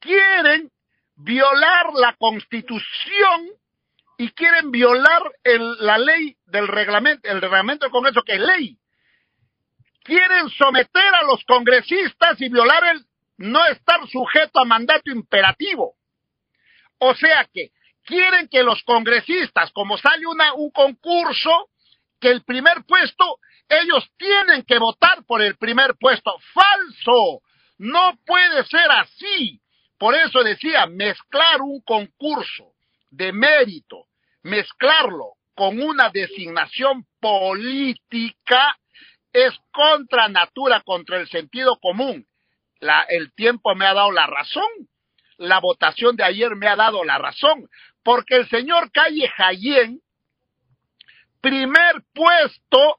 quieren violar la constitución y quieren violar el, la ley del reglamento, el reglamento del Congreso que es ley quieren someter a los congresistas y violar el no estar sujeto a mandato imperativo. O sea que quieren que los congresistas, como sale un concurso, que el primer puesto, ellos tienen que votar por el primer puesto. Falso. No puede ser así. Por eso decía, mezclar un concurso de mérito, mezclarlo con una designación política, es contra natura, contra el sentido común. La, el tiempo me ha dado la razón. La votación de ayer me ha dado la razón. Porque el señor Calle Jayén, primer puesto,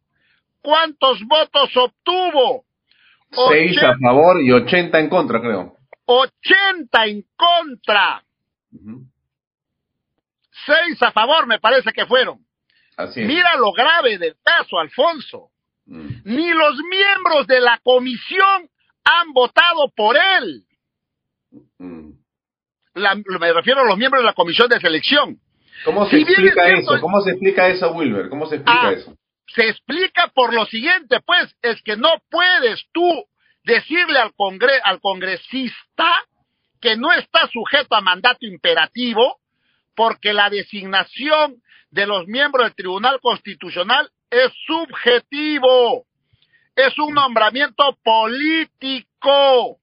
¿cuántos votos obtuvo? Seis a favor y ochenta en contra, creo. Ochenta en contra. Seis a favor, me parece que fueron. Así es. Mira lo grave del caso, Alfonso. Mm. Ni los miembros de la comisión han votado por él. Mm. La, me refiero a los miembros de la comisión de selección. ¿Cómo se Si explica eso? ¿Cómo se explica eso, Wilber? ¿Cómo se explica Ah, eso? Se explica por lo siguiente, pues, es que no puedes tú decirle al, congre al congresista que no está sujeto a mandato imperativo porque la designación de los miembros del Tribunal Constitucional es subjetivo, es un nombramiento político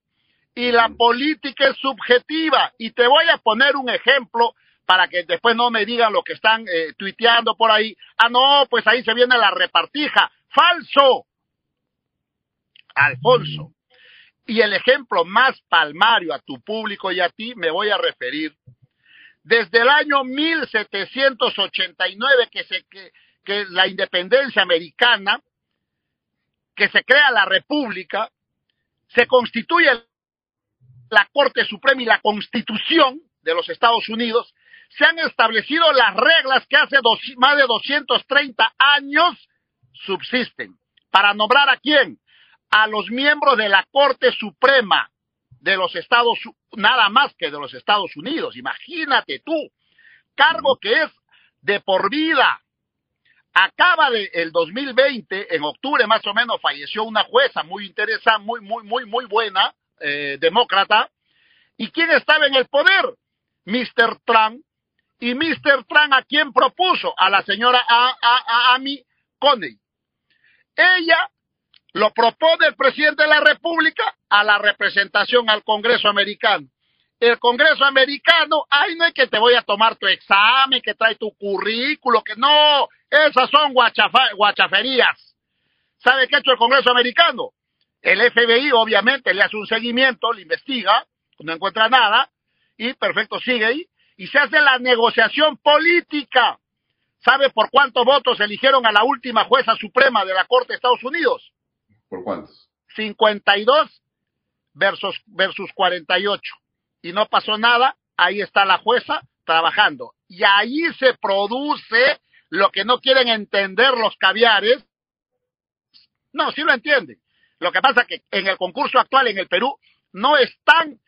y la política es subjetiva. Y te voy a poner un ejemplo para que después no me digan lo que están eh, tuiteando por ahí. Ah, no, pues ahí se viene la repartija. Falso. Alfonso. Y el ejemplo más palmario a tu público y a ti me voy a referir. Desde el año 1789 que se que, que la independencia americana, que se crea la república, se constituye la Corte Suprema y la Constitución de los Estados Unidos, se han establecido las reglas que hace dos- más de 230 años subsisten. ¿Para nombrar a quién? A los miembros de la Corte Suprema de los Estados nada más que de los Estados Unidos. Imagínate tú, cargo que es de por vida. Acaba de el 2020, en octubre más o menos, falleció una jueza muy interesante, muy, muy, muy, muy buena, eh, demócrata. ¿Y quién estaba en el poder? Mr. Trump. ¿Y Mr. Trump a quién propuso? A la señora A- A- A- Amy Coney. Ella lo propone el presidente de la República a la representación al Congreso americano. El Congreso americano, ay, no es que te voy a tomar tu examen, que trae tu currículo, que no, esas son guachaferías. ¿Sabe qué ha hecho el Congreso americano? El FBI, obviamente, le hace un seguimiento, le investiga, no encuentra nada, y perfecto, sigue ahí, y se hace la negociación política. ¿Sabe por cuántos votos eligieron a la última jueza suprema de la Corte de Estados Unidos? ¿Por cuántos? 52 versus, versus 48. Y no pasó nada, ahí está la jueza trabajando. Y ahí se produce lo que no quieren entender los caviares. No, sí lo entienden. Lo que pasa es que en el concurso actual en el Perú no están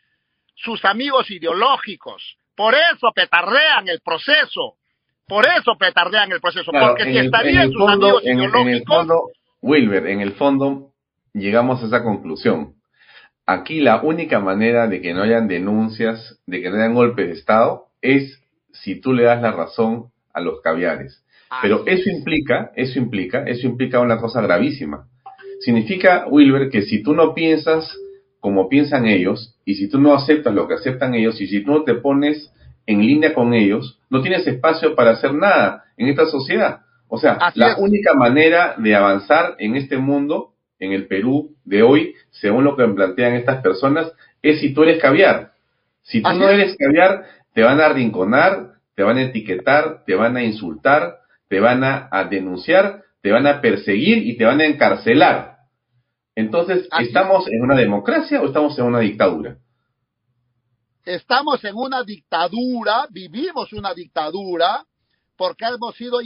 sus amigos ideológicos. Por eso petardean el proceso. Por eso petardean el proceso. porque si estarían sus amigos ideológicos. En el fondo, Wilber, en el fondo, llegamos a esa conclusión. Aquí la única manera de que no hayan denuncias, de que no hayan golpes de Estado, es si tú le das la razón a los caviares. Pero eso implica, eso implica, eso implica una cosa gravísima. Significa, Wilber, que si tú no piensas como piensan ellos, y si tú no aceptas lo que aceptan ellos, y si tú no te pones en línea con ellos, no tienes espacio para hacer nada en esta sociedad. O sea, la única manera de avanzar en este mundo en el Perú de hoy, según lo que plantean estas personas, es si tú eres caviar. Si tú no eres caviar, te van a arrinconar, te van a etiquetar, te van a insultar, te van a, denunciar, te van a perseguir y te van a encarcelar. Entonces, ¿estamos en una democracia o estamos en una dictadura? Estamos en una dictadura, vivimos una dictadura, porque hemos sido,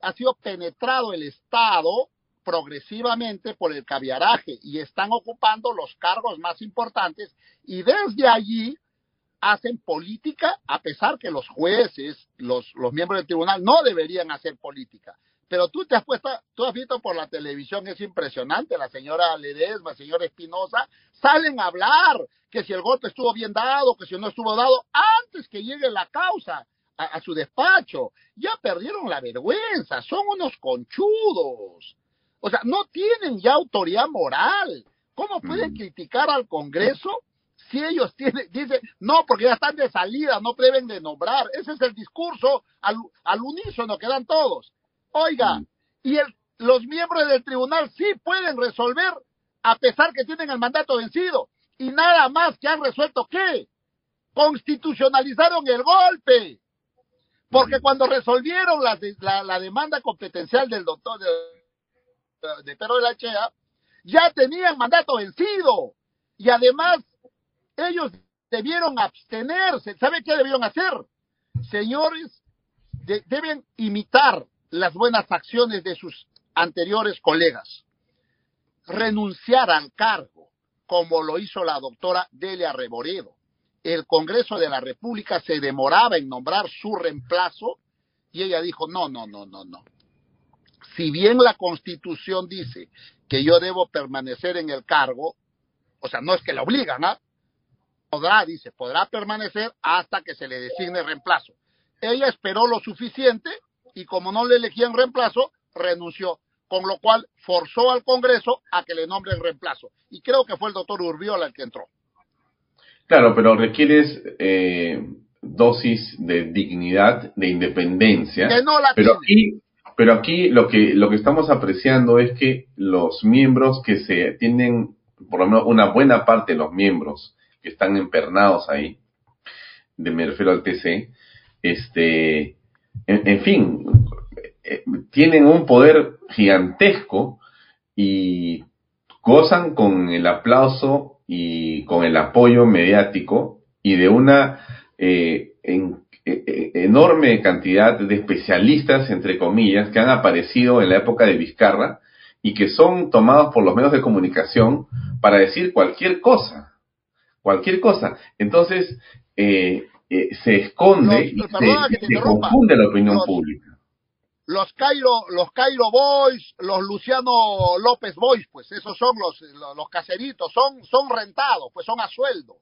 ha sido penetrado el Estado progresivamente por el caviaraje y están ocupando los cargos más importantes y desde allí hacen política a pesar que los jueces, los, los miembros del tribunal no deberían hacer política. Pero tú te has puesto, tú has visto por la televisión, es impresionante, la señora Ledesma, el señor Espinosa, salen a hablar que si el golpe estuvo bien dado, que si no estuvo dado, antes que llegue la causa a, a su despacho. Ya perdieron la vergüenza, son unos conchudos. O sea, no tienen ya autoridad moral. ¿Cómo pueden mm. criticar al Congreso si ellos tienen, dicen, no, porque ya están de salida, no deben de nombrar? Ese es el discurso al, al unísono que dan todos. Oiga, mm. y el, los miembros del tribunal sí pueden resolver a pesar que tienen el mandato vencido. Y nada más que han resuelto qué? Constitucionalizaron el golpe. Porque mm. cuando resolvieron la, la, la demanda competencial del doctor, de, de Pedro de la Chea, ya tenían mandato vencido. Y además, ellos debieron abstenerse. ¿Sabe qué debieron hacer? Señores, deben imitar las buenas acciones de sus anteriores colegas. Renunciar al cargo, como lo hizo la doctora Delia Reboredo. El Congreso de la República se demoraba en nombrar su reemplazo y ella dijo, no, no, no, no, no si bien la constitución dice que yo debo permanecer en el cargo, o sea, no es que la obligan, ¿ah? Podrá, dice, podrá permanecer hasta que se le designe reemplazo. Ella esperó lo suficiente y como no le elegían reemplazo, renunció, con lo cual forzó al Congreso a que le nombren reemplazo. Y creo que fue el doctor Urbiola el que entró. Claro, pero requieres eh, dosis de dignidad, de independencia. Que no la pero tiene. Pero aquí lo que, lo que estamos apreciando es que los miembros que se tienen, por lo menos una buena parte de los miembros que están empernados ahí, de me refiero al TC, este, en, fin, eh, tienen un poder gigantesco y gozan con el aplauso y con el apoyo mediático y de una eh, en, enorme cantidad de especialistas, entre comillas, que han aparecido en la época de Vizcarra y que son tomados por los medios de comunicación para decir cualquier cosa, cualquier cosa. Entonces, eh, eh, se esconde y se, confunde la opinión pública. Los Cairo, los Cairo Boys, los Luciano López Boys, pues esos son los, los, caseritos, son, son rentados, pues son a sueldo.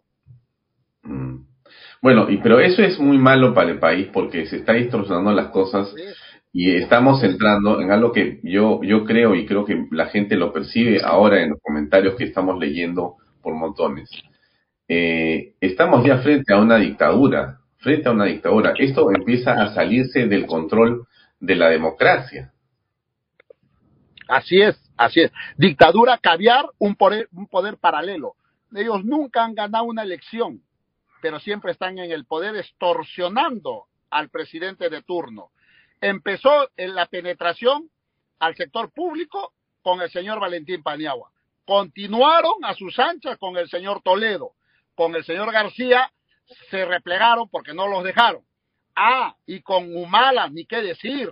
Bueno, y, pero eso es muy malo para el país porque se está distorsionando las cosas Y estamos entrando en algo que yo, yo creo y creo que la gente lo percibe ahora en los comentarios que estamos leyendo por montones. Eh, estamos ya frente a una dictadura, frente a una dictadura. Esto empieza a salirse del control de la democracia. Así es, así es. Dictadura caviar, un poder paralelo. Ellos nunca han ganado una elección, pero siempre están en el poder extorsionando al presidente de turno. Empezó en la penetración al sector público con el señor Valentín Paniagua. Continuaron a sus anchas con el señor Toledo. Con el señor García se replegaron porque no los dejaron. Ah, y con Humala, ni qué decir.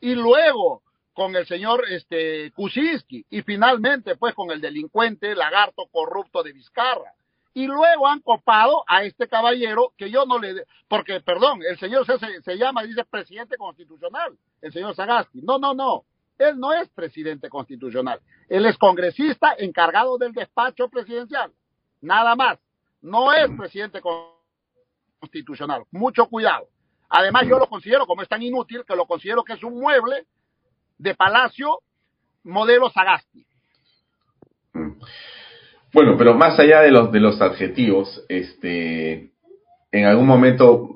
Y luego con el señor este, Kuczynski y finalmente pues con el delincuente lagarto corrupto de Vizcarra. Y luego han copado a este caballero que yo no le... Porque, perdón, el señor se, se llama, dice presidente constitucional, el señor Sagasti. No, no, no. Él no es presidente constitucional. Él es congresista encargado del despacho presidencial. Nada más. No es presidente constitucional. Mucho cuidado. Además, yo lo considero, como es tan inútil, que lo considero que es un mueble de Palacio modelo Sagasti. Bueno, pero más allá de los de los adjetivos, este en algún momento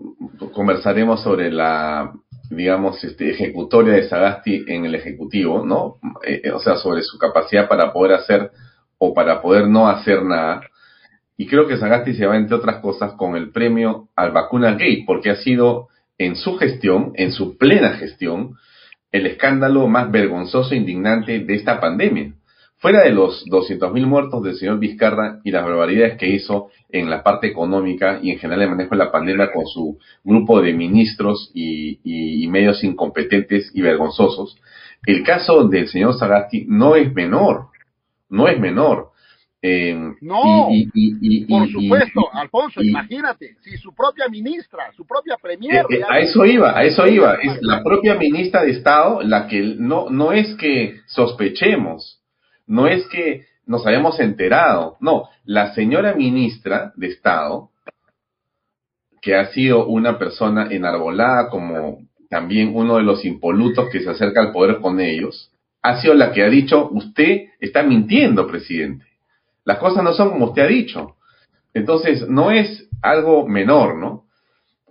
conversaremos sobre la digamos este ejecutoria de Sagasti en el ejecutivo, ¿no? Eh, eh, o sea, sobre su capacidad para poder hacer o para poder no hacer nada. Y creo que Sagasti se va, entre otras cosas, con el premio al vacuna gay, porque ha sido en su gestión, en su plena gestión, el escándalo más vergonzoso e indignante de esta pandemia. Fuera de los 200.000 muertos del señor Vizcarra y las barbaridades que hizo en la parte económica y en general el manejo de la pandemia con su grupo de ministros y, medios incompetentes y vergonzosos, el caso del señor Sagasti no es menor, no es menor. Eh, no, por supuesto, Alfonso, imagínate, si su propia ministra, su propia premier... Eh, eh, a eso iba, a eso iba, es la propia ministra de Estado la que no, no es que sospechemos, no es que nos hayamos enterado, no, la señora ministra de Estado, que ha sido una persona enarbolada como también uno de los impolutos que se acerca al poder con ellos, ha sido la que ha dicho, usted está mintiendo, presidente las cosas no son como usted ha dicho. Entonces, no es algo menor, ¿no?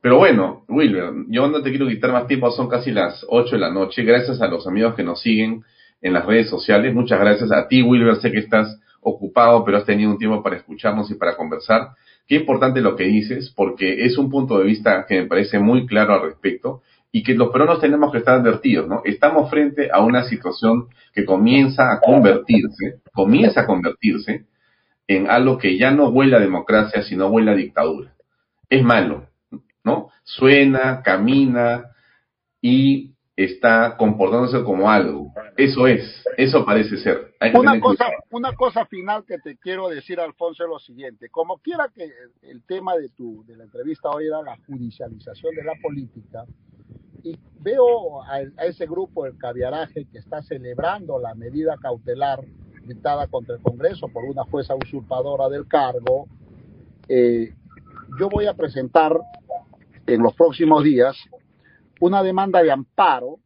Pero bueno, Wilber, yo no te quiero quitar más tiempo, son casi las 8 de la noche. Gracias a los amigos que nos siguen en las redes sociales. Muchas gracias a ti, Wilber. Sé que estás ocupado, pero has tenido un tiempo para escucharnos y para conversar. Qué importante lo que dices, porque es un punto de vista que me parece muy claro al respecto y que los peruanos tenemos que estar advertidos, ¿no? Estamos frente a una situación que comienza a convertirse, comienza a convertirse en algo que ya no huele a democracia, sino huele a dictadura. Es malo, ¿no? Suena, camina y está comportándose como algo. Eso es, eso parece ser. una, cosa, una cosa final que te quiero decir, Alfonso, es lo siguiente. Como quiera que el tema de, tu, de la entrevista hoy era la judicialización de la política, y veo a, a ese grupo, el caviaraje, que está celebrando la medida cautelar dictada contra el Congreso por una jueza usurpadora del cargo, eh, yo voy a presentar en los próximos días una demanda de amparo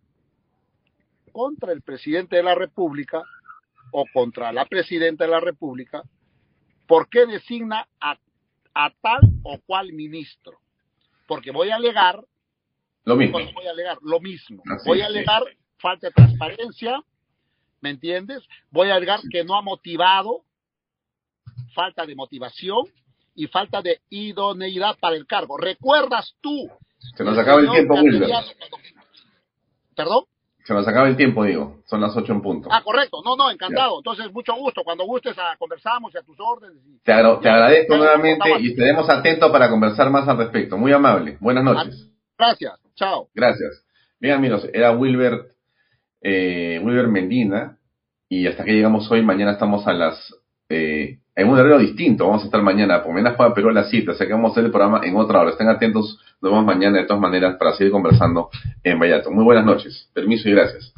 contra el presidente de la República o contra la presidenta de la República porque designa a, tal o cual ministro. Porque voy a alegar lo mismo. Voy a alegar lo mismo. voy a alegar falta de transparencia, ¿me entiendes? Voy a agregar que no ha motivado, falta de motivación y falta de idoneidad para el cargo. ¿Recuerdas tú? Se nos acaba el tiempo, Wilber. ¿Perdón? Se nos acaba el tiempo, digo. Son las ocho en punto. Ah, correcto. No, no, encantado. Entonces, mucho gusto. Cuando gustes, a, ah, conversamos y a tus órdenes. Te, agradezco nuevamente y estaremos atentos para conversar más al respecto. Muy amable. Buenas noches. Gracias. Chao. Gracias. Bien, amigos, era Wilber eh, Wilber Mendina, y hasta que llegamos hoy, mañana estamos a las, eh, en un horario distinto, vamos a estar mañana, por mañana juega Perú a las 7, o sea que vamos a hacer el programa en otra hora, estén atentos, nos vemos mañana de todas maneras para seguir conversando en Vallato. Muy buenas noches, permiso y gracias.